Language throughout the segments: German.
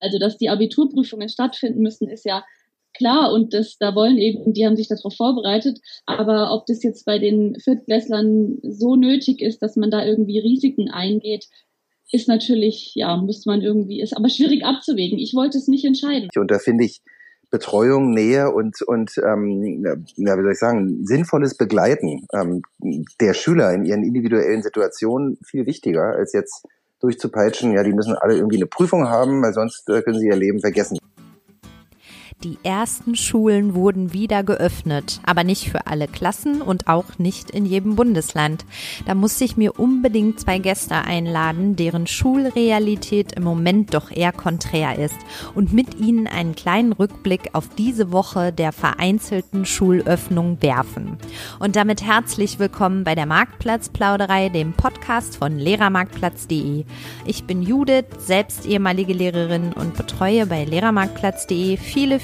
Also, dass die Abiturprüfungen stattfinden müssen, ist ja klar und das, da wollen eben, die haben sich darauf vorbereitet. Aber ob das jetzt bei den Viertklässlern so nötig ist, dass man da irgendwie Risiken eingeht, ist natürlich, ja, muss man irgendwie, ist aber schwierig abzuwägen. Ich wollte es nicht entscheiden. Und da finde ich Betreuung, Nähe und, und ähm, ja, wie soll ich sagen, sinnvolles Begleiten ähm, der Schüler in ihren individuellen Situationen viel wichtiger, als jetzt durchzupeitschen, ja, die müssen alle irgendwie eine Prüfung haben, weil sonst äh, können sie ihr Leben vergessen. Die ersten Schulen wurden wieder geöffnet, aber nicht für alle Klassen und auch nicht in jedem Bundesland. Da musste ich mir unbedingt zwei Gäste einladen, deren Schulrealität im Moment doch eher konträr ist und mit ihnen einen kleinen Rückblick auf diese Woche der vereinzelten Schulöffnung werfen. Und damit herzlich willkommen bei der Marktplatzplauderei, dem Podcast von Lehrermarktplatz.de. Ich bin Judith, selbst ehemalige Lehrerin und betreue bei Lehrermarktplatz.de viele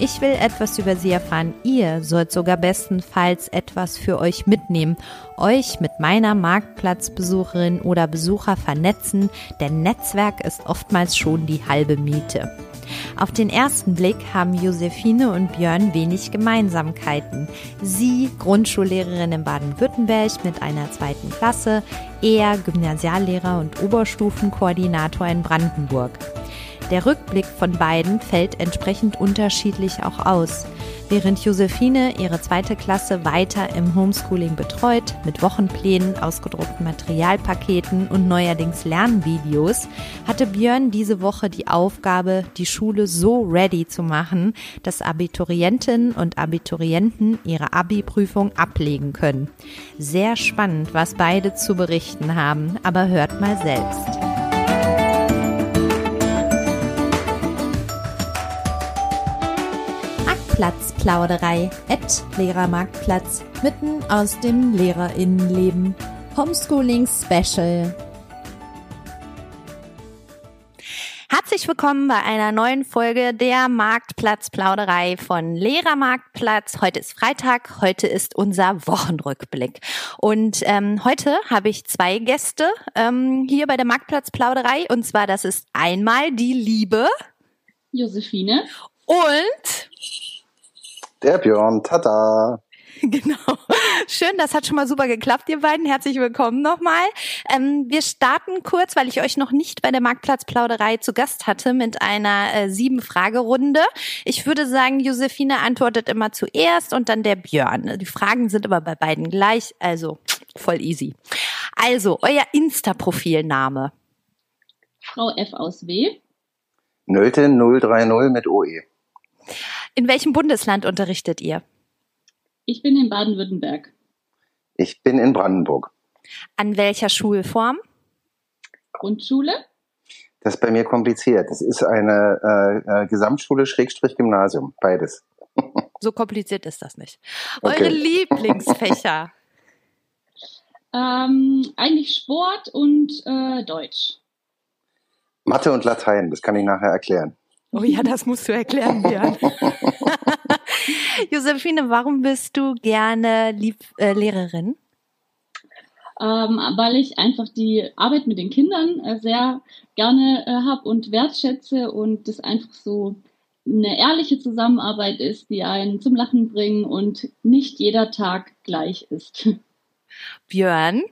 Ich will etwas über sie erfahren. Ihr sollt sogar bestenfalls etwas für euch mitnehmen, euch mit meiner Marktplatzbesucherin oder Besucher vernetzen, denn Netzwerk ist oftmals schon die halbe Miete. Auf den ersten Blick haben Josephine und Björn wenig Gemeinsamkeiten. Sie, Grundschullehrerin in Baden-Württemberg mit einer zweiten Klasse, er Gymnasiallehrer und Oberstufenkoordinator in Brandenburg. Der Rückblick von beiden fällt entsprechend unterschiedlich auch aus. Während Josephine ihre zweite Klasse weiter im Homeschooling betreut, mit Wochenplänen, ausgedruckten Materialpaketen und neuerdings Lernvideos, hatte Björn diese Woche die Aufgabe, die Schule so ready zu machen, dass Abiturientinnen und Abiturienten ihre Abi-Prüfung ablegen können. Sehr spannend, was beide zu berichten haben, aber hört mal selbst. Marktplatzplauderei at Lehrermarktplatz mitten aus dem Lehrerinnenleben. Homeschooling Special. Herzlich willkommen bei einer neuen Folge der Marktplatzplauderei von Lehrermarktplatz. Heute ist Freitag, heute ist unser Wochenrückblick. Und ähm, heute habe ich zwei Gäste ähm, hier bei der Marktplatzplauderei. Und zwar, das ist einmal die liebe Josephine und der Björn, tada! Genau. Schön, das hat schon mal super geklappt, ihr beiden. Herzlich willkommen nochmal. Ähm, wir starten kurz, weil ich euch noch nicht bei der Marktplatzplauderei zu Gast hatte, mit einer äh, Sieben-Fragerunde. Ich würde sagen, Josephine antwortet immer zuerst und dann der Björn. Die Fragen sind aber bei beiden gleich, also voll easy. Also, euer Insta-Profilname. Frau F aus W. Nölte 030 mit OE. In welchem Bundesland unterrichtet ihr? Ich bin in Baden-Württemberg. Ich bin in Brandenburg. An welcher Schulform? Grundschule. Das ist bei mir kompliziert. Das ist eine äh, äh Gesamtschule Schrägstrich Gymnasium, beides. so kompliziert ist das nicht. Okay. Eure Lieblingsfächer? ähm, eigentlich Sport und äh, Deutsch. Mathe und Latein, das kann ich nachher erklären. Oh ja, das musst du erklären, Björn. Josephine, warum bist du gerne Lieb äh, Lehrerin? Ähm, weil ich einfach die Arbeit mit den Kindern äh, sehr gerne äh, habe und wertschätze und das einfach so eine ehrliche Zusammenarbeit ist, die einen zum Lachen bringen und nicht jeder Tag gleich ist. Björn?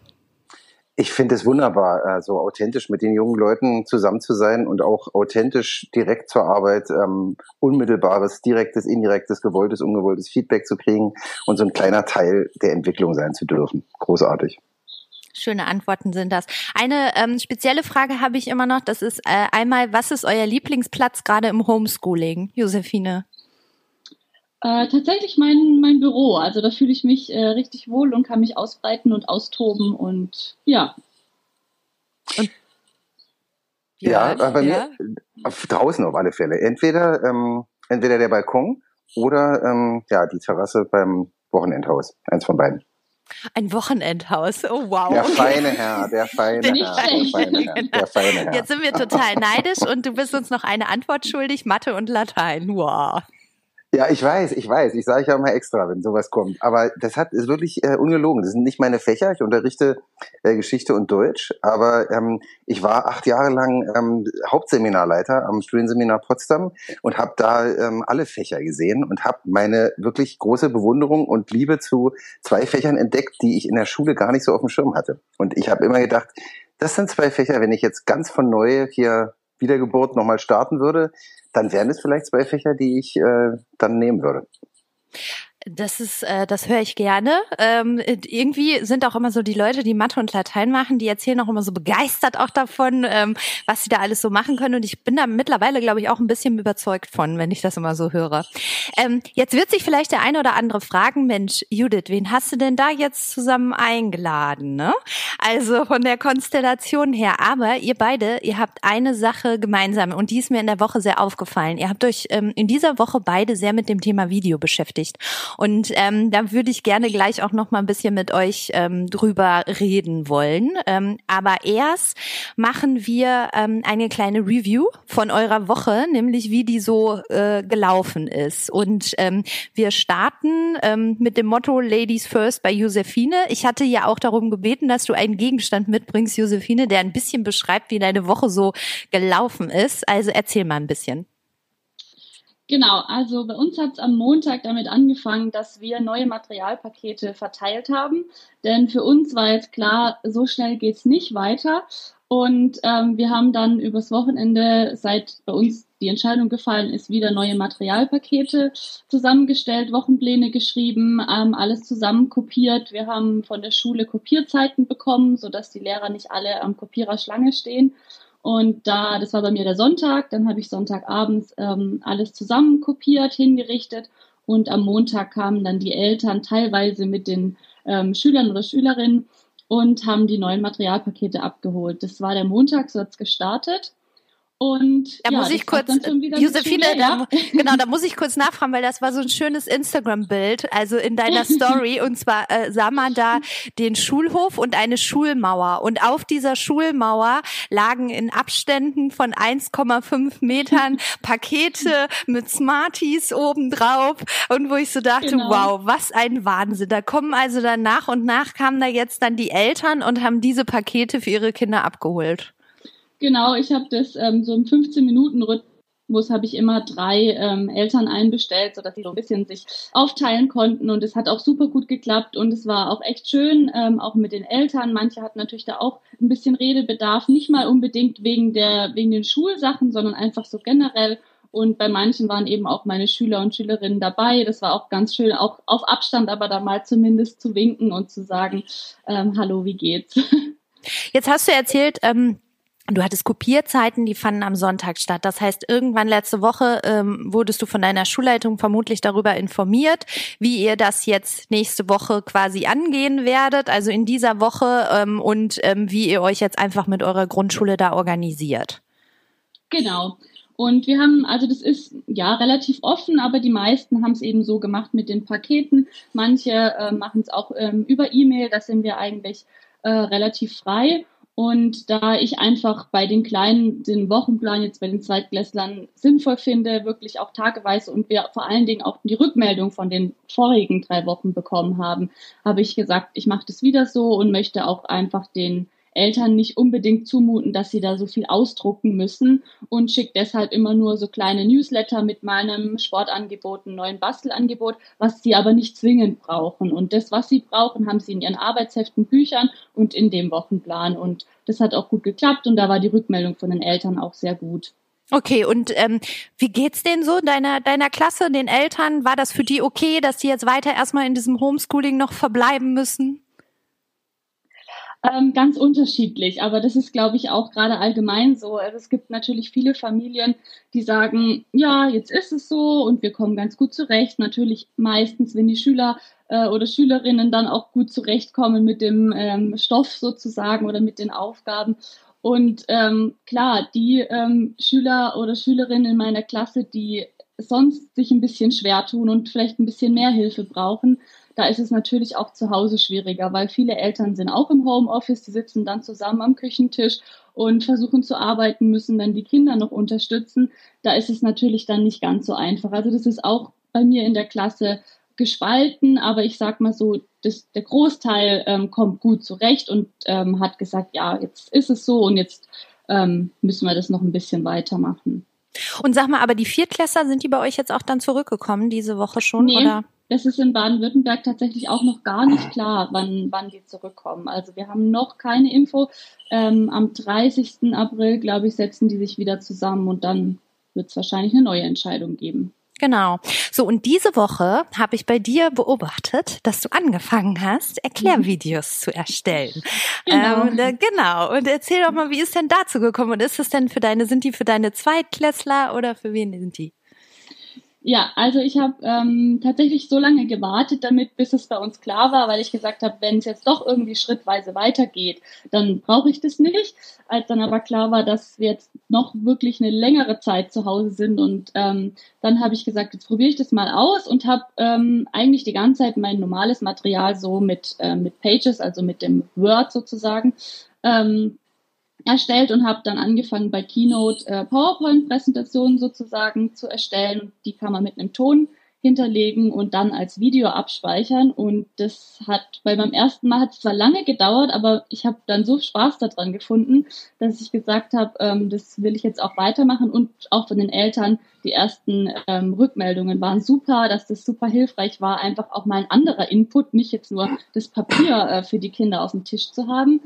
Ich finde es wunderbar, so authentisch mit den jungen Leuten zusammen zu sein und auch authentisch direkt zur Arbeit ähm, unmittelbares, direktes, indirektes, gewolltes, ungewolltes Feedback zu kriegen und so ein kleiner Teil der Entwicklung sein zu dürfen. Großartig. Schöne Antworten sind das. Eine ähm, spezielle Frage habe ich immer noch. Das ist äh, einmal, was ist euer Lieblingsplatz gerade im Homeschooling, Josephine? Äh, tatsächlich mein, mein Büro. Also da fühle ich mich äh, richtig wohl und kann mich ausbreiten und austoben und ja. Und ja, ja, bei ja. mir draußen auf alle Fälle. Entweder, ähm, entweder der Balkon oder ähm, ja, die Terrasse beim Wochenendhaus. Eins von beiden. Ein Wochenendhaus. Oh wow. Der feine Herr, der feine Herr, der feine Herr, der feine Herr. Jetzt sind wir total neidisch und du bist uns noch eine Antwort schuldig, Mathe und Latein. Wow. Ja, ich weiß, ich weiß. Ich sage ja mal extra, wenn sowas kommt. Aber das hat ist wirklich äh, ungelogen. Das sind nicht meine Fächer. Ich unterrichte äh, Geschichte und Deutsch. Aber ähm, ich war acht Jahre lang ähm, Hauptseminarleiter am Studienseminar Potsdam und habe da ähm, alle Fächer gesehen und habe meine wirklich große Bewunderung und Liebe zu zwei Fächern entdeckt, die ich in der Schule gar nicht so auf dem Schirm hatte. Und ich habe immer gedacht, das sind zwei Fächer, wenn ich jetzt ganz von neu hier Wiedergeburt nochmal starten würde, dann wären es vielleicht zwei Fächer, die ich äh, dann nehmen würde. Das ist, äh, das höre ich gerne. Ähm, irgendwie sind auch immer so die Leute, die Mathe und Latein machen, die erzählen auch immer so begeistert auch davon, ähm, was sie da alles so machen können. Und ich bin da mittlerweile, glaube ich, auch ein bisschen überzeugt von, wenn ich das immer so höre. Ähm, jetzt wird sich vielleicht der eine oder andere fragen, Mensch, Judith, wen hast du denn da jetzt zusammen eingeladen? Ne? Also von der Konstellation her. Aber ihr beide, ihr habt eine Sache gemeinsam und die ist mir in der Woche sehr aufgefallen. Ihr habt euch ähm, in dieser Woche beide sehr mit dem Thema Video beschäftigt. Und ähm, da würde ich gerne gleich auch noch mal ein bisschen mit euch ähm, drüber reden wollen. Ähm, aber erst machen wir ähm, eine kleine Review von eurer Woche, nämlich wie die so äh, gelaufen ist. Und ähm, wir starten ähm, mit dem Motto Ladies First bei Josephine. Ich hatte ja auch darum gebeten, dass du einen Gegenstand mitbringst, Josephine, der ein bisschen beschreibt, wie deine Woche so gelaufen ist. Also erzähl mal ein bisschen. Genau, also bei uns hat es am Montag damit angefangen, dass wir neue Materialpakete verteilt haben. Denn für uns war jetzt klar, so schnell geht's nicht weiter. Und ähm, wir haben dann übers Wochenende, seit bei uns die Entscheidung gefallen ist, wieder neue Materialpakete zusammengestellt, Wochenpläne geschrieben, ähm, alles zusammen kopiert. Wir haben von der Schule Kopierzeiten bekommen, sodass die Lehrer nicht alle am Kopierer Schlange stehen. Und da, das war bei mir der Sonntag, dann habe ich Sonntagabends ähm, alles zusammen kopiert, hingerichtet und am Montag kamen dann die Eltern teilweise mit den ähm, Schülern oder Schülerinnen und haben die neuen Materialpakete abgeholt. Das war der Montag, so hat's gestartet. Und da ja, muss ich kurz, Josephine, da, genau, da muss ich kurz nachfragen, weil das war so ein schönes Instagram-Bild, also in deiner Story. und zwar äh, sah man da den Schulhof und eine Schulmauer. Und auf dieser Schulmauer lagen in Abständen von 1,5 Metern Pakete mit Smarties obendrauf. Und wo ich so dachte, genau. wow, was ein Wahnsinn. Da kommen also dann nach und nach kamen da jetzt dann die Eltern und haben diese Pakete für ihre Kinder abgeholt. Genau, ich habe das ähm, so im 15 Minuten Rhythmus habe ich immer drei ähm, Eltern einbestellt, sodass sie so ein bisschen sich aufteilen konnten und es hat auch super gut geklappt und es war auch echt schön, ähm, auch mit den Eltern. Manche hatten natürlich da auch ein bisschen Redebedarf, nicht mal unbedingt wegen der wegen den Schulsachen, sondern einfach so generell. Und bei manchen waren eben auch meine Schüler und Schülerinnen dabei. Das war auch ganz schön, auch auf Abstand, aber da mal zumindest zu winken und zu sagen, ähm, hallo, wie geht's? Jetzt hast du erzählt, ähm, Du hattest Kopierzeiten, die fanden am Sonntag statt. Das heißt, irgendwann letzte Woche ähm, wurdest du von deiner Schulleitung vermutlich darüber informiert, wie ihr das jetzt nächste Woche quasi angehen werdet, also in dieser Woche ähm, und ähm, wie ihr euch jetzt einfach mit eurer Grundschule da organisiert. Genau. Und wir haben, also das ist ja relativ offen, aber die meisten haben es eben so gemacht mit den Paketen. Manche äh, machen es auch ähm, über E-Mail, da sind wir eigentlich äh, relativ frei. Und da ich einfach bei den Kleinen den Wochenplan jetzt bei den Zweitklässlern sinnvoll finde, wirklich auch tageweise und wir vor allen Dingen auch die Rückmeldung von den vorigen drei Wochen bekommen haben, habe ich gesagt, ich mache das wieder so und möchte auch einfach den Eltern nicht unbedingt zumuten, dass sie da so viel ausdrucken müssen und schickt deshalb immer nur so kleine Newsletter mit meinem Sportangebot, einem neuen Bastelangebot, was sie aber nicht zwingend brauchen. Und das, was sie brauchen, haben sie in ihren Arbeitsheften, Büchern und in dem Wochenplan. Und das hat auch gut geklappt und da war die Rückmeldung von den Eltern auch sehr gut. Okay, und ähm, wie geht's denen so, deiner, deiner Klasse, den Eltern? War das für die okay, dass die jetzt weiter erstmal in diesem Homeschooling noch verbleiben müssen? Ähm, ganz unterschiedlich, aber das ist, glaube ich, auch gerade allgemein so. Also es gibt natürlich viele Familien, die sagen, ja, jetzt ist es so und wir kommen ganz gut zurecht. Natürlich meistens, wenn die Schüler äh, oder Schülerinnen dann auch gut zurechtkommen mit dem ähm, Stoff sozusagen oder mit den Aufgaben. Und ähm, klar, die ähm, Schüler oder Schülerinnen in meiner Klasse, die sonst sich ein bisschen schwer tun und vielleicht ein bisschen mehr Hilfe brauchen, da ist es natürlich auch zu Hause schwieriger, weil viele Eltern sind auch im Homeoffice, die sitzen dann zusammen am Küchentisch und versuchen zu arbeiten, müssen dann die Kinder noch unterstützen. Da ist es natürlich dann nicht ganz so einfach. Also das ist auch bei mir in der Klasse gespalten, aber ich sag mal so, das, der Großteil ähm, kommt gut zurecht und ähm, hat gesagt, ja, jetzt ist es so und jetzt ähm, müssen wir das noch ein bisschen weitermachen. Und sag mal, aber die Viertklässler, sind die bei euch jetzt auch dann zurückgekommen diese Woche schon? Nee, oder? Das ist in Baden-Württemberg tatsächlich auch noch gar nicht klar, wann, wann die zurückkommen. Also wir haben noch keine Info. Ähm, am 30. April, glaube ich, setzen die sich wieder zusammen und dann wird es wahrscheinlich eine neue Entscheidung geben. Genau. So, und diese Woche habe ich bei dir beobachtet, dass du angefangen hast, Erklärvideos zu erstellen. Genau. Ähm, äh, genau. Und erzähl doch mal, wie ist denn dazu gekommen? Und ist es denn für deine, sind die für deine Zweitklässler oder für wen sind die? Ja, also ich habe ähm, tatsächlich so lange gewartet damit, bis es bei uns klar war, weil ich gesagt habe, wenn es jetzt doch irgendwie schrittweise weitergeht, dann brauche ich das nicht. Als dann aber klar war, dass wir jetzt noch wirklich eine längere Zeit zu Hause sind und ähm, dann habe ich gesagt, jetzt probiere ich das mal aus und habe ähm, eigentlich die ganze Zeit mein normales Material so mit, äh, mit Pages, also mit dem Word sozusagen, ähm, erstellt und habe dann angefangen bei Keynote äh, PowerPoint-Präsentationen sozusagen zu erstellen. Die kann man mit einem Ton hinterlegen und dann als Video abspeichern. Und das hat, weil beim ersten Mal hat es zwar lange gedauert, aber ich habe dann so Spaß daran gefunden, dass ich gesagt habe, ähm, das will ich jetzt auch weitermachen und auch von den Eltern. Die ersten ähm, Rückmeldungen waren super, dass das super hilfreich war, einfach auch mal ein anderer Input, nicht jetzt nur das Papier äh, für die Kinder auf dem Tisch zu haben.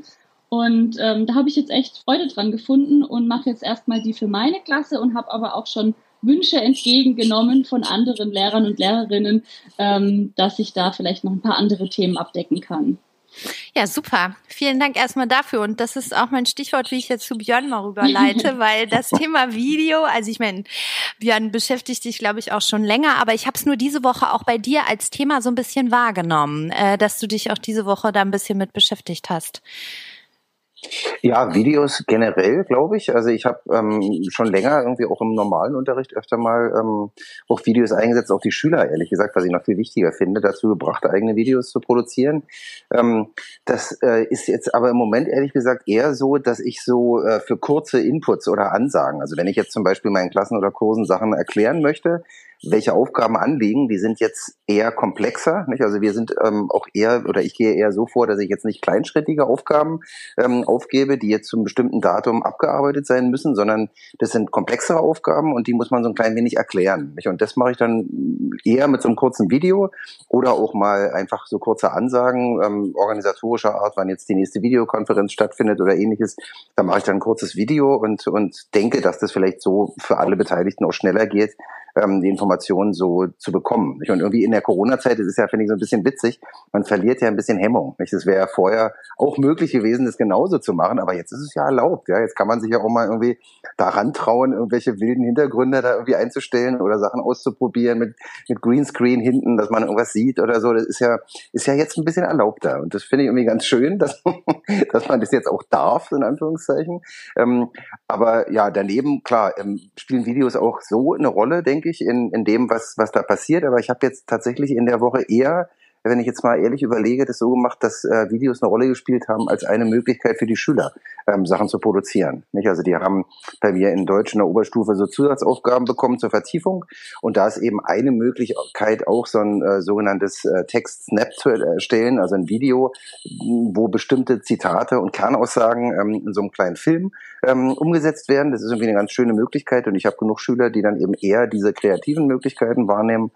Und ähm, da habe ich jetzt echt Freude dran gefunden und mache jetzt erstmal die für meine Klasse und habe aber auch schon Wünsche entgegengenommen von anderen Lehrern und Lehrerinnen, ähm, dass ich da vielleicht noch ein paar andere Themen abdecken kann. Ja, super. Vielen Dank erstmal dafür. Und das ist auch mein Stichwort, wie ich jetzt zu Björn mal rüberleite, weil das Thema Video, also ich meine, Björn beschäftigt dich, glaube ich, auch schon länger, aber ich habe es nur diese Woche auch bei dir als Thema so ein bisschen wahrgenommen, äh, dass du dich auch diese Woche da ein bisschen mit beschäftigt hast. Ja, Videos generell, glaube ich. Also ich habe ähm, schon länger irgendwie auch im normalen Unterricht öfter mal ähm, auch Videos eingesetzt, auch die Schüler, ehrlich gesagt, was ich noch viel wichtiger finde, dazu gebracht, eigene Videos zu produzieren. Ähm, das äh, ist jetzt aber im Moment, ehrlich gesagt, eher so, dass ich so äh, für kurze Inputs oder Ansagen, also wenn ich jetzt zum Beispiel meinen Klassen oder Kursen Sachen erklären möchte, welche Aufgaben anliegen, die sind jetzt eher komplexer. Nicht? Also wir sind ähm, auch eher, oder ich gehe eher so vor, dass ich jetzt nicht kleinschrittige Aufgaben ähm, aufgebe, die jetzt zu einem bestimmten Datum abgearbeitet sein müssen, sondern das sind komplexere Aufgaben und die muss man so ein klein wenig erklären. Nicht? Und das mache ich dann eher mit so einem kurzen Video oder auch mal einfach so kurze Ansagen ähm, organisatorischer Art, wann jetzt die nächste Videokonferenz stattfindet oder ähnliches. Da mache ich dann ein kurzes Video und, und denke, dass das vielleicht so für alle Beteiligten auch schneller geht, ähm, die Informationen so zu bekommen. Nicht? Und irgendwie in der Corona-Zeit, das ist ja, finde ich, so ein bisschen witzig, man verliert ja ein bisschen Hemmung. Nicht? Das wäre ja vorher auch möglich gewesen, das genauso zu machen, aber jetzt ist es ja erlaubt. Ja? Jetzt kann man sich ja auch mal irgendwie daran trauen, irgendwelche wilden Hintergründe da irgendwie einzustellen oder Sachen auszuprobieren mit, mit Greenscreen hinten, dass man irgendwas sieht oder so. Das ist ja, ist ja jetzt ein bisschen erlaubter. Und das finde ich irgendwie ganz schön, dass, dass man das jetzt auch darf, in Anführungszeichen. Ähm, aber ja, daneben, klar, ähm, spielen Videos auch so eine Rolle, denke denke ich, in, in dem, was, was da passiert. Aber ich habe jetzt tatsächlich in der Woche eher wenn ich jetzt mal ehrlich überlege, das so gemacht, dass äh, Videos eine Rolle gespielt haben als eine Möglichkeit für die Schüler, ähm, Sachen zu produzieren. Nicht? Also die haben bei mir in Deutsch in der Oberstufe so Zusatzaufgaben bekommen zur Vertiefung und da ist eben eine Möglichkeit auch so ein äh, sogenanntes äh, Text-Snap zu erstellen, also ein Video, wo bestimmte Zitate und Kernaussagen ähm, in so einem kleinen Film ähm, umgesetzt werden. Das ist irgendwie eine ganz schöne Möglichkeit und ich habe genug Schüler, die dann eben eher diese kreativen Möglichkeiten wahrnehmen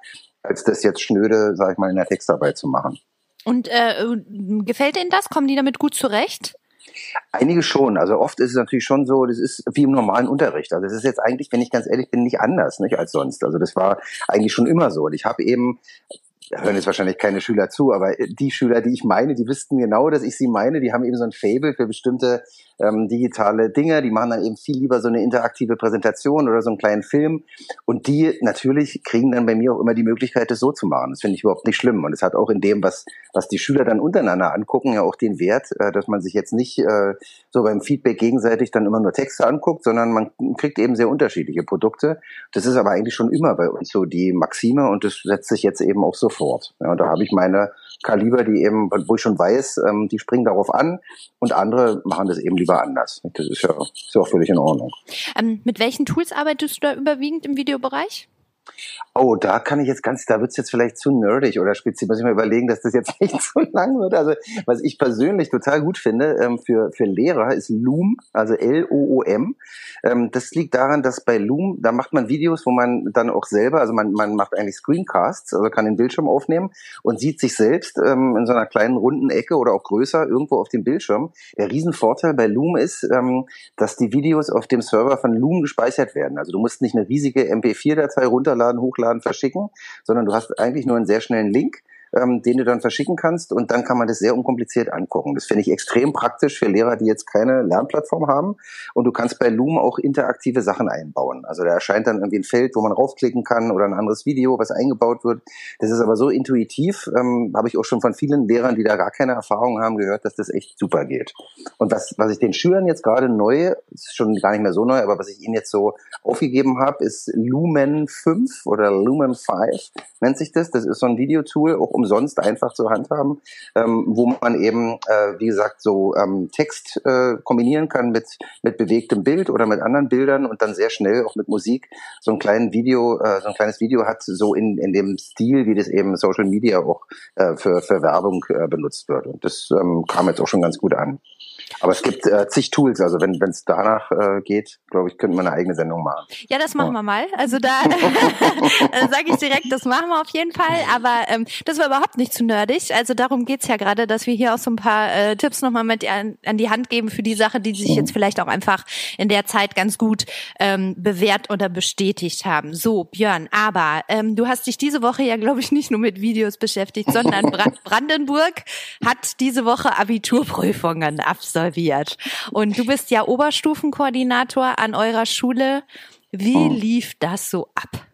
als das jetzt schnöde, sag ich mal, in der Textarbeit zu machen. Und äh, gefällt Ihnen das? Kommen die damit gut zurecht? Einige schon. Also oft ist es natürlich schon so, das ist wie im normalen Unterricht. Also das ist jetzt eigentlich, wenn ich ganz ehrlich bin, nicht anders nicht als sonst. Also das war eigentlich schon immer so. Und ich habe eben da hören jetzt wahrscheinlich keine Schüler zu, aber die Schüler, die ich meine, die wüssten genau, dass ich sie meine, die haben eben so ein Fable für bestimmte ähm, digitale Dinge, die machen dann eben viel lieber so eine interaktive Präsentation oder so einen kleinen Film. Und die natürlich kriegen dann bei mir auch immer die Möglichkeit, das so zu machen. Das finde ich überhaupt nicht schlimm. Und es hat auch in dem, was, was die Schüler dann untereinander angucken, ja auch den Wert, äh, dass man sich jetzt nicht äh, so beim Feedback gegenseitig dann immer nur Texte anguckt, sondern man kriegt eben sehr unterschiedliche Produkte. Das ist aber eigentlich schon immer bei uns so die Maxime und das setzt sich jetzt eben auch so fort. Ja, und da habe ich meine Kaliber, die eben, wo ich schon weiß, ähm, die springen darauf an und andere machen das eben lieber anders. Das ist ja, ist ja auch völlig in Ordnung. Ähm, mit welchen Tools arbeitest du da überwiegend im Videobereich? Oh, da kann ich jetzt ganz, da wird's jetzt vielleicht zu nerdig oder speziell, muss ich mal überlegen, dass das jetzt nicht zu lang wird. Also, was ich persönlich total gut finde ähm, für, für Lehrer ist Loom, also L-O-O-M. Ähm, das liegt daran, dass bei Loom, da macht man Videos, wo man dann auch selber, also man, man macht eigentlich Screencasts, also kann den Bildschirm aufnehmen und sieht sich selbst ähm, in so einer kleinen runden Ecke oder auch größer irgendwo auf dem Bildschirm. Der Riesenvorteil bei Loom ist, ähm, dass die Videos auf dem Server von Loom gespeichert werden. Also du musst nicht eine riesige MP4-Datei runterladen, hochladen, verschicken, sondern du hast eigentlich nur einen sehr schnellen Link ähm, den du dann verschicken kannst und dann kann man das sehr unkompliziert angucken. Das finde ich extrem praktisch für Lehrer, die jetzt keine Lernplattform haben. Und du kannst bei Loom auch interaktive Sachen einbauen. Also da erscheint dann irgendwie ein Feld, wo man raufklicken kann oder ein anderes Video, was eingebaut wird. Das ist aber so intuitiv, ähm, habe ich auch schon von vielen Lehrern, die da gar keine Erfahrung haben, gehört, dass das echt super geht. Und was, was ich den Schülern jetzt gerade neu, ist schon gar nicht mehr so neu, aber was ich ihnen jetzt so aufgegeben habe, ist Lumen 5 oder Lumen 5 nennt sich das. Das ist so ein Videotool, auch umsonst einfach zu handhaben, ähm, wo man eben, äh, wie gesagt, so ähm, Text äh, kombinieren kann mit, mit bewegtem Bild oder mit anderen Bildern und dann sehr schnell auch mit Musik so ein kleines Video, äh, so ein kleines Video hat, so in, in dem Stil, wie das eben Social Media auch äh, für, für Werbung äh, benutzt wird. Und das ähm, kam jetzt auch schon ganz gut an. Aber es gibt äh, zig Tools, also wenn es danach äh, geht, glaube ich, könnte man eine eigene Sendung machen. Ja, das machen ja. wir mal. Also da sage ich direkt, das machen wir auf jeden Fall. Aber ähm, das war überhaupt nicht zu nerdig. Also darum geht's ja gerade, dass wir hier auch so ein paar äh, Tipps nochmal mit an, an die Hand geben für die Sache, die sich jetzt vielleicht auch einfach in der Zeit ganz gut ähm, bewährt oder bestätigt haben. So, Björn, aber ähm, du hast dich diese Woche ja, glaube ich, nicht nur mit Videos beschäftigt, sondern Brandenburg hat diese Woche Abiturprüfungen absolviert absolviert. Und du bist ja Oberstufenkoordinator an eurer Schule. Wie oh. lief das so ab?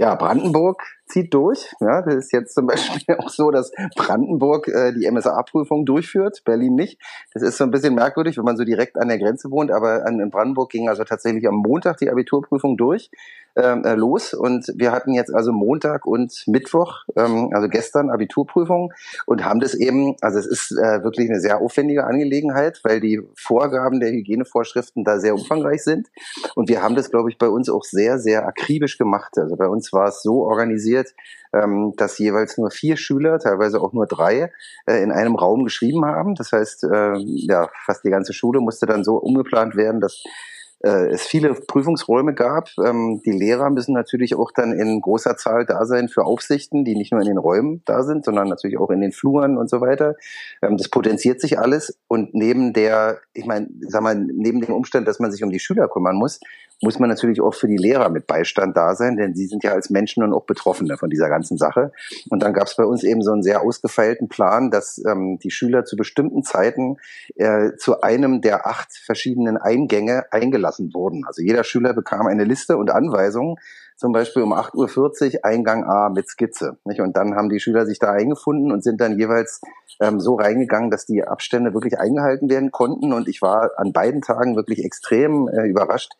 Ja, Brandenburg zieht durch. Ja, das ist jetzt zum Beispiel auch so, dass Brandenburg äh, die MSA-Prüfung durchführt, Berlin nicht. Das ist so ein bisschen merkwürdig, wenn man so direkt an der Grenze wohnt, aber an, in Brandenburg ging also tatsächlich am Montag die Abiturprüfung durch äh, los und wir hatten jetzt also Montag und Mittwoch, ähm, also gestern Abiturprüfung und haben das eben, also es ist äh, wirklich eine sehr aufwendige Angelegenheit, weil die Vorgaben der Hygienevorschriften da sehr umfangreich sind und wir haben das, glaube ich, bei uns auch sehr, sehr akribisch gemacht. Also bei uns war es so organisiert, ähm, dass jeweils nur vier Schüler, teilweise auch nur drei, äh, in einem Raum geschrieben haben. Das heißt, äh, ja, fast die ganze Schule musste dann so umgeplant werden, dass äh, es viele Prüfungsräume gab. Ähm, die Lehrer müssen natürlich auch dann in großer Zahl da sein für Aufsichten, die nicht nur in den Räumen da sind, sondern natürlich auch in den Fluren und so weiter. Ähm, das potenziert sich alles und neben der, ich meine, sag mal, neben dem Umstand, dass man sich um die Schüler kümmern muss, muss man natürlich auch für die Lehrer mit Beistand da sein, denn sie sind ja als Menschen nun auch Betroffene von dieser ganzen Sache. Und dann gab es bei uns eben so einen sehr ausgefeilten Plan, dass ähm, die Schüler zu bestimmten Zeiten äh, zu einem der acht verschiedenen Eingänge eingelassen wurden. Also jeder Schüler bekam eine Liste und Anweisungen, zum Beispiel um 8.40 Uhr Eingang A mit Skizze. Nicht? Und dann haben die Schüler sich da eingefunden und sind dann jeweils ähm, so reingegangen, dass die Abstände wirklich eingehalten werden konnten. Und ich war an beiden Tagen wirklich extrem äh, überrascht,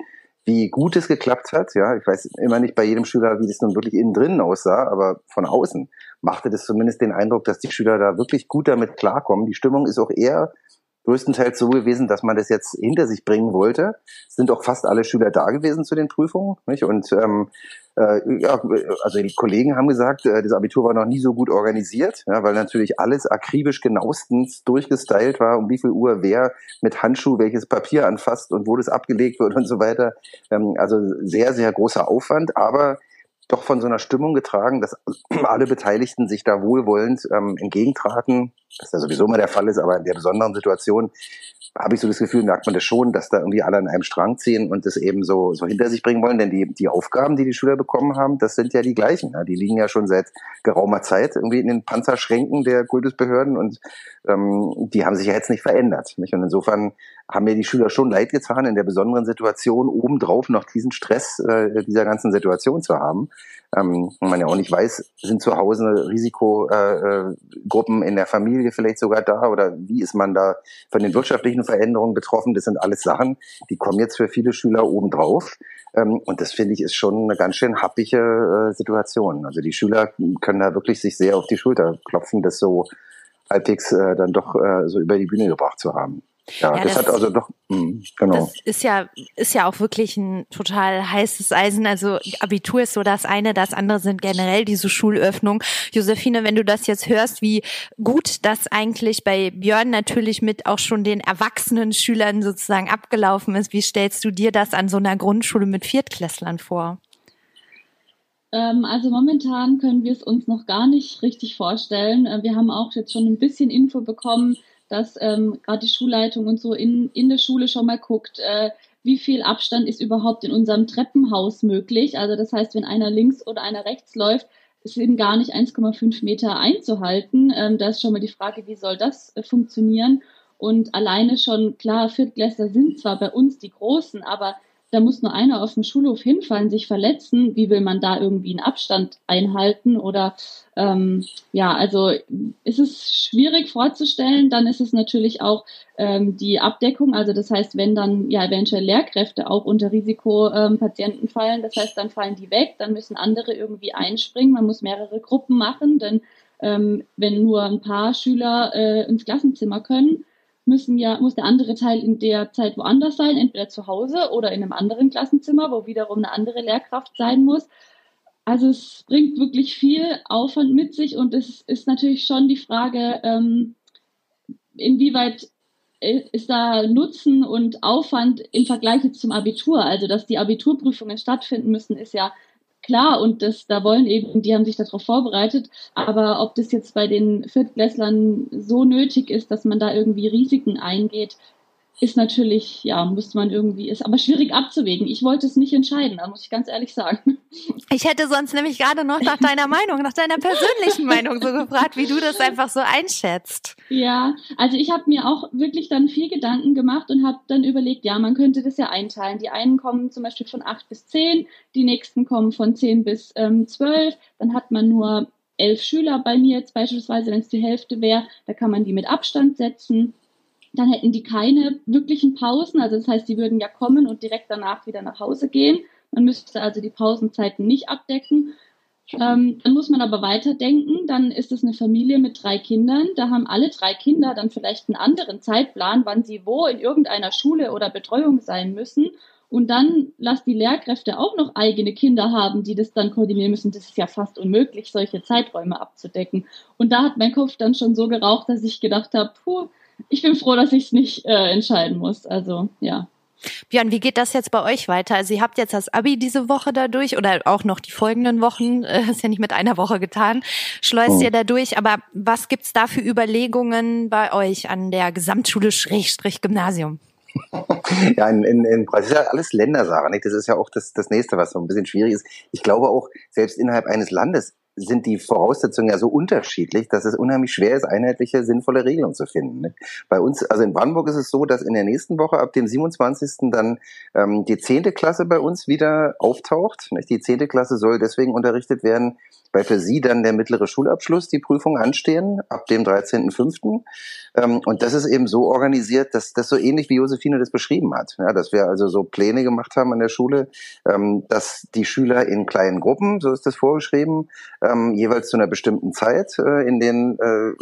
wie gut es geklappt hat. Ja, ich weiß immer nicht bei jedem Schüler, wie das nun wirklich innen drinnen aussah, aber von außen machte das zumindest den Eindruck, dass die Schüler da wirklich gut damit klarkommen. Die Stimmung ist auch eher größtenteils so gewesen, dass man das jetzt hinter sich bringen wollte. Es sind auch fast alle Schüler da gewesen zu den Prüfungen. Nicht? Und ähm, äh, ja, also die Kollegen haben gesagt, äh, das Abitur war noch nie so gut organisiert, ja, weil natürlich alles akribisch genauestens durchgestylt war, um wie viel Uhr wer mit Handschuh welches Papier anfasst und wo das abgelegt wird und so weiter. Ähm, also sehr, sehr großer Aufwand, aber doch von so einer Stimmung getragen, dass alle Beteiligten sich da wohlwollend ähm, entgegentraten, was ja sowieso immer der Fall ist, aber in der besonderen Situation habe ich so das Gefühl, merkt man das schon, dass da irgendwie alle an einem Strang ziehen und das eben so, so hinter sich bringen wollen. Denn die, die Aufgaben, die die Schüler bekommen haben, das sind ja die gleichen. Ja. Die liegen ja schon seit geraumer Zeit irgendwie in den Panzerschränken der Kultusbehörden und ähm, die haben sich ja jetzt nicht verändert. Nicht? Und insofern haben mir die Schüler schon leid getan, in der besonderen Situation obendrauf noch diesen Stress äh, dieser ganzen Situation zu haben. Ähm, man ja auch nicht weiß, sind zu Hause Risikogruppen in der Familie vielleicht sogar da oder wie ist man da von den wirtschaftlichen Veränderungen betroffen? Das sind alles Sachen, die kommen jetzt für viele Schüler obendrauf. Ähm, und das finde ich ist schon eine ganz schön happige äh, Situation. Also die Schüler können da wirklich sich sehr auf die Schulter klopfen, das so halbwegs äh, dann doch äh, so über die Bühne gebracht zu haben. Ja, ja das, das, hat also doch, mh, hm, genau. Das ist ja, ist ja auch wirklich ein total heißes Eisen. Also Abitur ist so das eine, das andere sind generell diese Schulöffnung. Josephine, wenn du das jetzt hörst, wie gut das eigentlich bei Björn natürlich mit auch schon den erwachsenen Schülern sozusagen abgelaufen ist, wie stellst du dir das an so einer Grundschule mit Viertklässlern vor? Ähm, also momentan können wir es uns noch gar nicht richtig vorstellen. Äh, wir haben auch jetzt schon ein bisschen Info bekommen, dass ähm, gerade die Schulleitung und so in, in der Schule schon mal guckt, äh, wie viel Abstand ist überhaupt in unserem Treppenhaus möglich. Also das heißt, wenn einer links oder einer rechts läuft, eben gar nicht 1,5 Meter einzuhalten. Ähm, da ist schon mal die Frage, wie soll das äh, funktionieren? Und alleine schon, klar, Viertklässler sind zwar bei uns die Großen, aber da muss nur einer auf dem Schulhof hinfallen, sich verletzen. Wie will man da irgendwie einen Abstand einhalten? Oder ähm, ja, also ist es schwierig vorzustellen. Dann ist es natürlich auch ähm, die Abdeckung. Also das heißt, wenn dann ja eventuell Lehrkräfte auch unter Risikopatienten ähm, fallen, das heißt, dann fallen die weg, dann müssen andere irgendwie einspringen. Man muss mehrere Gruppen machen, denn ähm, wenn nur ein paar Schüler äh, ins Klassenzimmer können, müssen ja, muss der andere Teil in der Zeit woanders sein, entweder zu Hause oder in einem anderen Klassenzimmer, wo wiederum eine andere Lehrkraft sein muss. Also es bringt wirklich viel Aufwand mit sich und es ist natürlich schon die Frage, ähm, inwieweit ist da Nutzen und Aufwand im Vergleich jetzt zum Abitur. Also dass die Abiturprüfungen stattfinden müssen, ist ja klar und das, da wollen eben, die haben sich darauf vorbereitet, aber ob das jetzt bei den Viertklässlern so nötig ist, dass man da irgendwie Risiken eingeht, ist natürlich, ja, müsste man irgendwie, ist aber schwierig abzuwägen. Ich wollte es nicht entscheiden, da muss ich ganz ehrlich sagen. Ich hätte sonst nämlich gerade noch nach deiner Meinung, nach deiner persönlichen Meinung so gefragt, wie du das einfach so einschätzt. Ja, also ich habe mir auch wirklich dann viel Gedanken gemacht und habe dann überlegt, ja, man könnte das ja einteilen. Die einen kommen zum Beispiel von acht bis zehn, die nächsten kommen von zehn bis ähm, zwölf, dann hat man nur elf Schüler bei mir jetzt beispielsweise, wenn es die Hälfte wäre, da kann man die mit Abstand setzen dann hätten die keine wirklichen Pausen. Also das heißt, die würden ja kommen und direkt danach wieder nach Hause gehen. Man müsste also die Pausenzeiten nicht abdecken. Ähm, dann muss man aber weiterdenken. Dann ist es eine Familie mit drei Kindern. Da haben alle drei Kinder dann vielleicht einen anderen Zeitplan, wann sie wo in irgendeiner Schule oder Betreuung sein müssen. Und dann lass die Lehrkräfte auch noch eigene Kinder haben, die das dann koordinieren müssen. Das ist ja fast unmöglich, solche Zeiträume abzudecken. Und da hat mein Kopf dann schon so geraucht, dass ich gedacht habe, puh, ich bin froh, dass ich es nicht äh, entscheiden muss. Also ja. Björn, wie geht das jetzt bei euch weiter? Also ihr habt jetzt das Abi diese Woche dadurch oder auch noch die folgenden Wochen, äh, ist ja nicht mit einer Woche getan, schleust oh. ihr dadurch. Aber was gibt's da für Überlegungen bei euch an der Gesamtschule Schrägstrich Gymnasium? ja, in, in, in das ist ja alles Ländersache. Nicht? Das ist ja auch das, das nächste, was so ein bisschen schwierig ist. Ich glaube auch, selbst innerhalb eines Landes sind die Voraussetzungen ja so unterschiedlich, dass es unheimlich schwer ist, einheitliche, sinnvolle Regelungen zu finden. Ne? Bei uns, also in Brandenburg ist es so, dass in der nächsten Woche ab dem 27. dann ähm, die zehnte Klasse bei uns wieder auftaucht. Nicht? Die zehnte Klasse soll deswegen unterrichtet werden, weil für sie dann der mittlere Schulabschluss, die Prüfungen anstehen, ab dem 13.05. Ähm, und das ist eben so organisiert, dass das so ähnlich wie Josephine das beschrieben hat. Ja, dass wir also so Pläne gemacht haben an der Schule, ähm, dass die Schüler in kleinen Gruppen, so ist das vorgeschrieben, ähm, jeweils zu einer bestimmten Zeit äh, in den äh,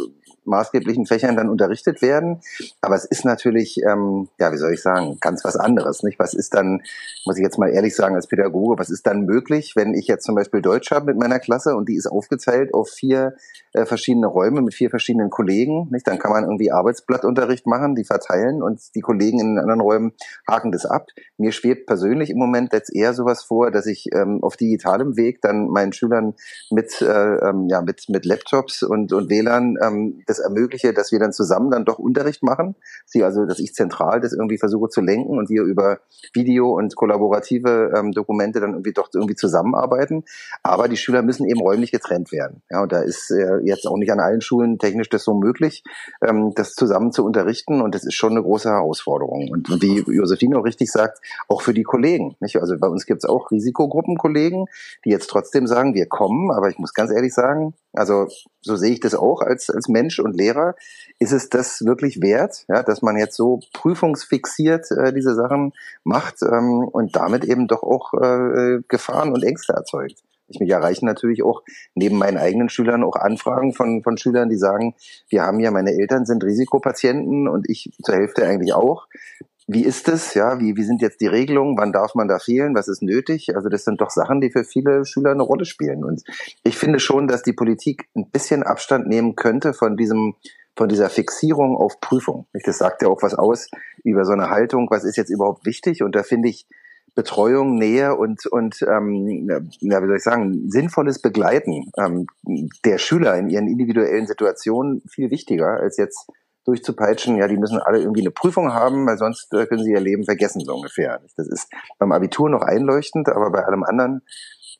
maßgeblichen Fächern dann unterrichtet werden. Aber es ist natürlich, ähm, ja, wie soll ich sagen, ganz was anderes. Nicht? Was ist dann, muss ich jetzt mal ehrlich sagen als Pädagoge, was ist dann möglich, wenn ich jetzt zum Beispiel Deutsch habe mit meiner Klasse und die ist aufgeteilt auf vier äh, verschiedene Räume mit vier verschiedenen Kollegen. Nicht? Dann kann man irgendwie Arbeitsblattunterricht machen, die verteilen und die Kollegen in den anderen Räumen haken das ab. Mir schwebt persönlich im Moment jetzt eher sowas vor, dass ich ähm, auf digitalem Weg dann meinen Schülern mit, äh, ähm, ja, mit, mit Laptops und, und WLAN ähm, das ermögliche, dass wir dann zusammen dann doch Unterricht machen. Sie also, dass ich zentral das irgendwie versuche zu lenken und wir über Video und kollaborative ähm, Dokumente dann irgendwie doch irgendwie zusammenarbeiten. Aber die Schüler müssen eben räumlich getrennt werden. Ja, und da ist äh, jetzt auch nicht an allen Schulen technisch das so möglich, ähm, das zusammen zu unterrichten. Und das ist schon eine große Herausforderung. Und, und wie Josephine auch richtig sagt, auch für die Kollegen. Nicht? Also bei uns gibt es auch Risikogruppenkollegen, die jetzt trotzdem sagen, wir kommen. Aber ich muss ganz ehrlich sagen, also so sehe ich das auch als, als Mensch und Lehrer. Ist es das wirklich wert, ja, dass man jetzt so prüfungsfixiert äh, diese Sachen macht ähm, und damit eben doch auch äh, Gefahren und Ängste erzeugt? Ich mich erreichen natürlich auch neben meinen eigenen Schülern auch Anfragen von, von Schülern, die sagen, wir haben ja, meine Eltern sind Risikopatienten und ich zur Hälfte eigentlich auch wie ist es, ja, wie, wie sind jetzt die Regelungen, wann darf man da fehlen, was ist nötig? Also das sind doch Sachen, die für viele Schüler eine Rolle spielen. Und ich finde schon, dass die Politik ein bisschen Abstand nehmen könnte von diesem, von dieser Fixierung auf Prüfung. Das sagt ja auch was aus über so eine Haltung, was ist jetzt überhaupt wichtig? Und da finde ich Betreuung, Nähe und, und ähm, ja, wie soll ich sagen, sinnvolles Begleiten ähm, der Schüler in ihren individuellen Situationen viel wichtiger als jetzt durchzupeitschen, ja, die müssen alle irgendwie eine Prüfung haben, weil sonst äh, können sie ihr Leben vergessen, so ungefähr. Das ist beim Abitur noch einleuchtend, aber bei allem anderen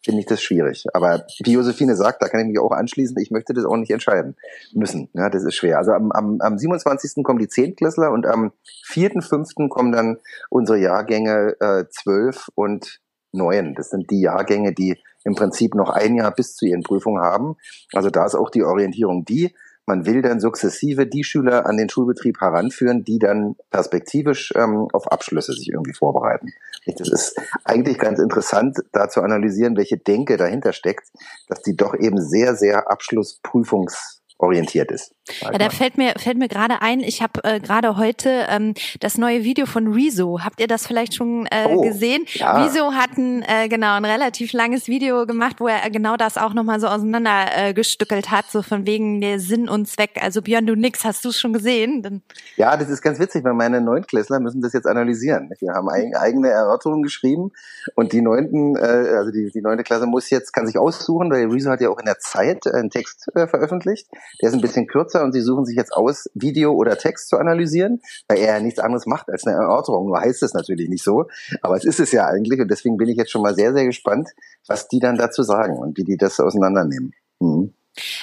finde ich das schwierig. Aber wie Josephine sagt, da kann ich mich auch anschließen, ich möchte das auch nicht entscheiden müssen. Ja, das ist schwer. Also am, am, am 27. kommen die Zehntklässler und am 4.5. kommen dann unsere Jahrgänge äh, 12 und 9. Das sind die Jahrgänge, die im Prinzip noch ein Jahr bis zu ihren Prüfungen haben. Also da ist auch die Orientierung die, man will dann sukzessive die Schüler an den Schulbetrieb heranführen, die dann perspektivisch ähm, auf Abschlüsse sich irgendwie vorbereiten. Das ist eigentlich ganz interessant, da zu analysieren, welche Denke dahinter steckt, dass die doch eben sehr, sehr Abschlussprüfungs orientiert ist. Ja, da fällt mir fällt mir gerade ein, ich habe äh, gerade heute ähm, das neue Video von Rezo. Habt ihr das vielleicht schon äh, oh, gesehen? Ja. Rezo hat ein äh, genau ein relativ langes Video gemacht, wo er genau das auch nochmal so auseinander äh, gestückelt hat, so von wegen der Sinn und Zweck. Also Björn, du nix, hast du schon gesehen? Dann ja, das ist ganz witzig, weil meine Neunklässler müssen das jetzt analysieren. Wir haben eigene Erörterungen geschrieben und die neunten, äh, also die die neunte Klasse muss jetzt kann sich aussuchen, weil Rezo hat ja auch in der Zeit einen Text äh, veröffentlicht der ist ein bisschen kürzer und sie suchen sich jetzt aus, Video oder Text zu analysieren, weil er ja nichts anderes macht als eine Erörterung. Nur heißt es natürlich nicht so, aber es ist es ja eigentlich und deswegen bin ich jetzt schon mal sehr, sehr gespannt, was die dann dazu sagen und wie die das auseinandernehmen. Mhm.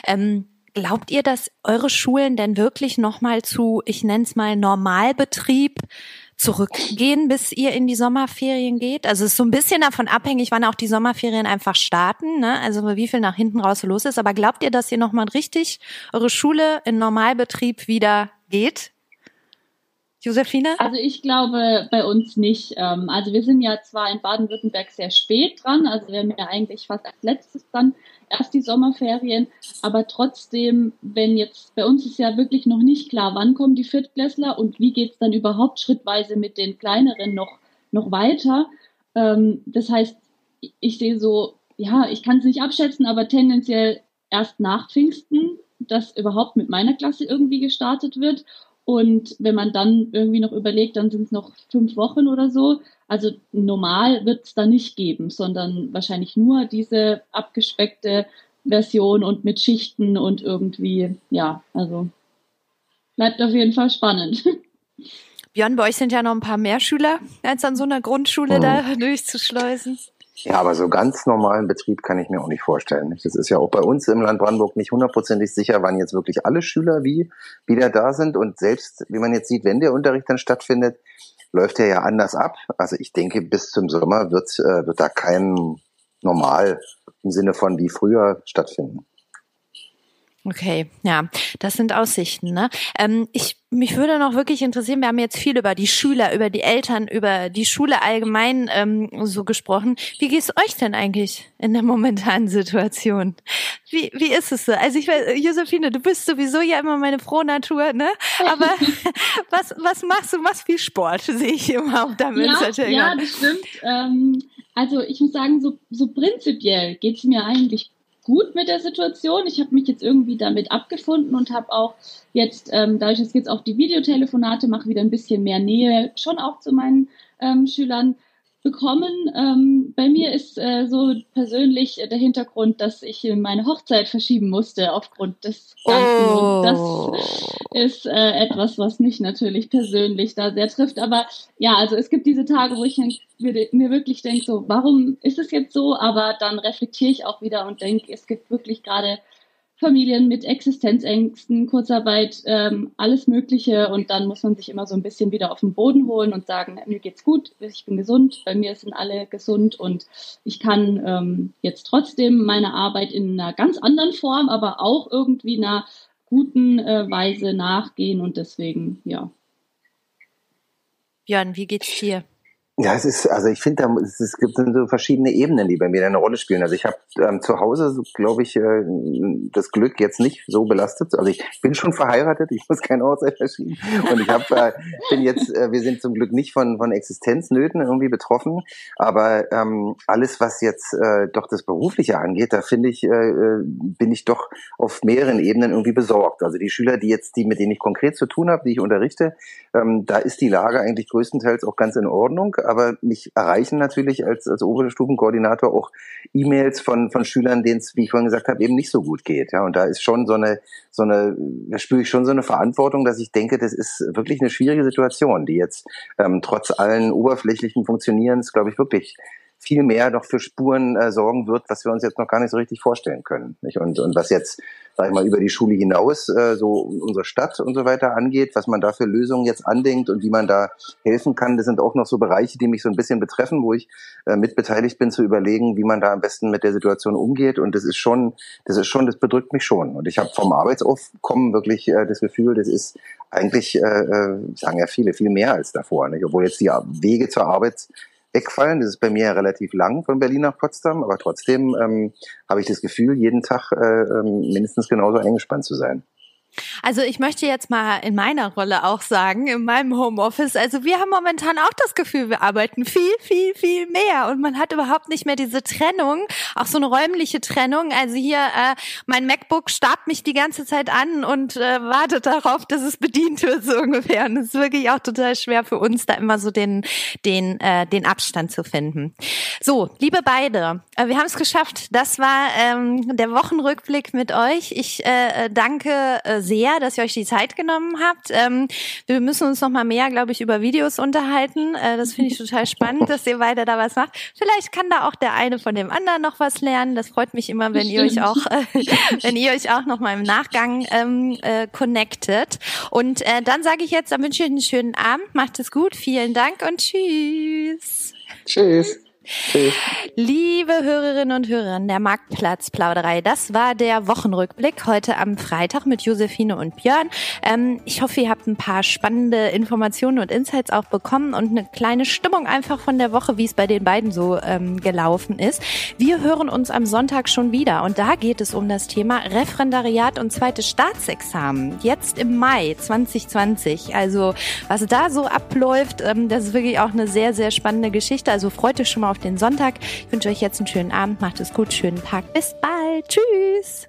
Ähm Glaubt ihr, dass eure Schulen denn wirklich nochmal zu, ich nenne es mal, Normalbetrieb zurückgehen, bis ihr in die Sommerferien geht? Also es ist so ein bisschen davon abhängig, wann auch die Sommerferien einfach starten, ne? also wie viel nach hinten raus los ist. Aber glaubt ihr, dass ihr nochmal richtig eure Schule in Normalbetrieb wieder geht? Josephine? Also ich glaube bei uns nicht. Ähm, also wir sind ja zwar in Baden-Württemberg sehr spät dran, also wir haben ja eigentlich fast als letztes dann erst die Sommerferien, aber trotzdem, wenn jetzt, bei uns ist ja wirklich noch nicht klar, wann kommen die Viertklässler und wie geht es dann überhaupt schrittweise mit den kleineren noch, noch weiter. Ähm, das heißt, ich sehe so, ja, ich kann es nicht abschätzen, aber tendenziell erst nach Pfingsten, dass überhaupt mit meiner Klasse irgendwie gestartet wird. Und wenn man dann irgendwie noch überlegt, dann sind es noch fünf Wochen oder so. Also normal wird es da nicht geben, sondern wahrscheinlich nur diese abgespeckte Version und mit Schichten und irgendwie, ja, also bleibt auf jeden Fall spannend. Björn, bei euch sind ja noch ein paar mehr Schüler, als an so einer Grundschule mhm. da durchzuschleusen. Ja, aber so ganz normalen Betrieb kann ich mir auch nicht vorstellen. Das ist ja auch bei uns im Land Brandenburg nicht hundertprozentig sicher, wann jetzt wirklich alle Schüler wie wieder da sind. Und selbst, wie man jetzt sieht, wenn der Unterricht dann stattfindet, läuft er ja anders ab. Also ich denke, bis zum Sommer wird, äh, wird da kein Normal im Sinne von wie früher stattfinden. Okay, ja, das sind Aussichten. Ne? Ähm, ich mich würde noch wirklich interessieren. Wir haben jetzt viel über die Schüler, über die Eltern, über die Schule allgemein ähm, so gesprochen. Wie geht's euch denn eigentlich in der momentanen Situation? Wie wie ist es so? Also ich weiß, Josephine, du bist sowieso ja immer meine frohe Natur, ne? Aber was was machst du? Machst viel Sport, sehe ich immer auf deinem ja, Instagram. Ja, das stimmt. Ähm, also ich muss sagen, so so prinzipiell geht's mir eigentlich gut mit der Situation. Ich habe mich jetzt irgendwie damit abgefunden und habe auch jetzt, ähm, dadurch, dass ich jetzt auch die Videotelefonate mache, wieder ein bisschen mehr Nähe schon auch zu meinen ähm, Schülern bekommen. Ähm, bei mir ist äh, so persönlich der Hintergrund, dass ich meine Hochzeit verschieben musste aufgrund des Ganzen. Oh. Und das ist äh, etwas, was mich natürlich persönlich da sehr trifft. Aber ja, also es gibt diese Tage, wo ich mir wirklich denke, so, warum ist es jetzt so? Aber dann reflektiere ich auch wieder und denke, es gibt wirklich gerade Familien mit Existenzängsten, Kurzarbeit, ähm, alles Mögliche. Und dann muss man sich immer so ein bisschen wieder auf den Boden holen und sagen, mir geht's gut, ich bin gesund, bei mir sind alle gesund und ich kann ähm, jetzt trotzdem meine Arbeit in einer ganz anderen Form, aber auch irgendwie einer guten äh, Weise nachgehen. Und deswegen, ja. Björn, wie geht's dir? Ja, es ist, also ich finde, es, gibt so verschiedene Ebenen, die bei mir eine Rolle spielen. Also ich habe ähm, zu Hause, glaube ich, äh, das Glück jetzt nicht so belastet. Also ich bin schon verheiratet, ich muss keine Hochzeit verschieben. Und ich habe, äh, bin jetzt, äh, wir sind zum Glück nicht von von Existenznöten irgendwie betroffen. Aber ähm, alles, was jetzt äh, doch das Berufliche angeht, da finde ich, äh, äh, bin ich doch auf mehreren Ebenen irgendwie besorgt. Also die Schüler, die jetzt, die mit denen ich konkret zu tun habe, die ich unterrichte, ähm, da ist die Lage eigentlich größtenteils auch ganz in Ordnung aber mich erreichen natürlich als, als Oberstufenkoordinator auch E-Mails von, von Schülern, denen es, wie ich vorhin gesagt habe, eben nicht so gut geht. Ja, und da ist schon so eine, so eine, da spüre ich schon so eine Verantwortung, dass ich denke, das ist wirklich eine schwierige Situation, die jetzt ähm, trotz allen oberflächlichen Funktionierens, glaube ich, wirklich viel mehr noch für Spuren äh, sorgen wird, was wir uns jetzt noch gar nicht so richtig vorstellen können. Nicht? Und, und was jetzt, sag ich mal, über die Schule hinaus äh, so unsere Stadt und so weiter angeht, was man da für Lösungen jetzt andenkt und wie man da helfen kann, das sind auch noch so Bereiche, die mich so ein bisschen betreffen, wo ich äh, mitbeteiligt bin, zu überlegen, wie man da am besten mit der Situation umgeht. Und das ist schon, das ist schon, das bedrückt mich schon. Und ich habe vom Arbeitsaufkommen wirklich äh, das Gefühl, das ist eigentlich, äh, äh sagen ja viele, viel mehr als davor. Nicht? Obwohl jetzt die Wege zur Arbeit wegfallen. Das ist bei mir ja relativ lang von Berlin nach Potsdam, aber trotzdem ähm, habe ich das Gefühl, jeden Tag äh, ähm, mindestens genauso eingespannt zu sein. Also ich möchte jetzt mal in meiner Rolle auch sagen, in meinem Homeoffice, also wir haben momentan auch das Gefühl, wir arbeiten viel, viel, viel mehr und man hat überhaupt nicht mehr diese Trennung, auch so eine räumliche Trennung. Also hier, äh, mein MacBook starrt mich die ganze Zeit an und äh, wartet darauf, dass es bedient wird, so ungefähr. Und es ist wirklich auch total schwer für uns, da immer so den, den, äh, den Abstand zu finden. So, liebe beide, äh, wir haben es geschafft. Das war ähm, der Wochenrückblick mit euch. Ich äh, danke äh, sehr, dass ihr euch die Zeit genommen habt. Ähm, wir müssen uns noch mal mehr, glaube ich, über Videos unterhalten. Äh, das finde ich total spannend, dass ihr beide da was macht. Vielleicht kann da auch der eine von dem anderen noch was lernen. Das freut mich immer, wenn ihr euch auch, äh, wenn ihr euch auch noch mal im Nachgang ähm, äh, connectet. Und äh, dann sage ich jetzt, dann wünsche ich euch einen schönen Abend. Macht es gut. Vielen Dank und tschüss. Liebe Hörerinnen und Hörer der Marktplatzplauderei, das war der Wochenrückblick heute am Freitag mit Josephine und Björn. Ähm, ich hoffe, ihr habt ein paar spannende Informationen und Insights auch bekommen und eine kleine Stimmung einfach von der Woche, wie es bei den beiden so ähm, gelaufen ist. Wir hören uns am Sonntag schon wieder und da geht es um das Thema Referendariat und zweites Staatsexamen. Jetzt im Mai 2020. Also was da so abläuft, ähm, das ist wirklich auch eine sehr, sehr spannende Geschichte. Also freut euch schon mal auf den Sonntag. Ich wünsche euch jetzt einen schönen Abend, macht es gut, schönen Tag. Bis bald. Tschüss.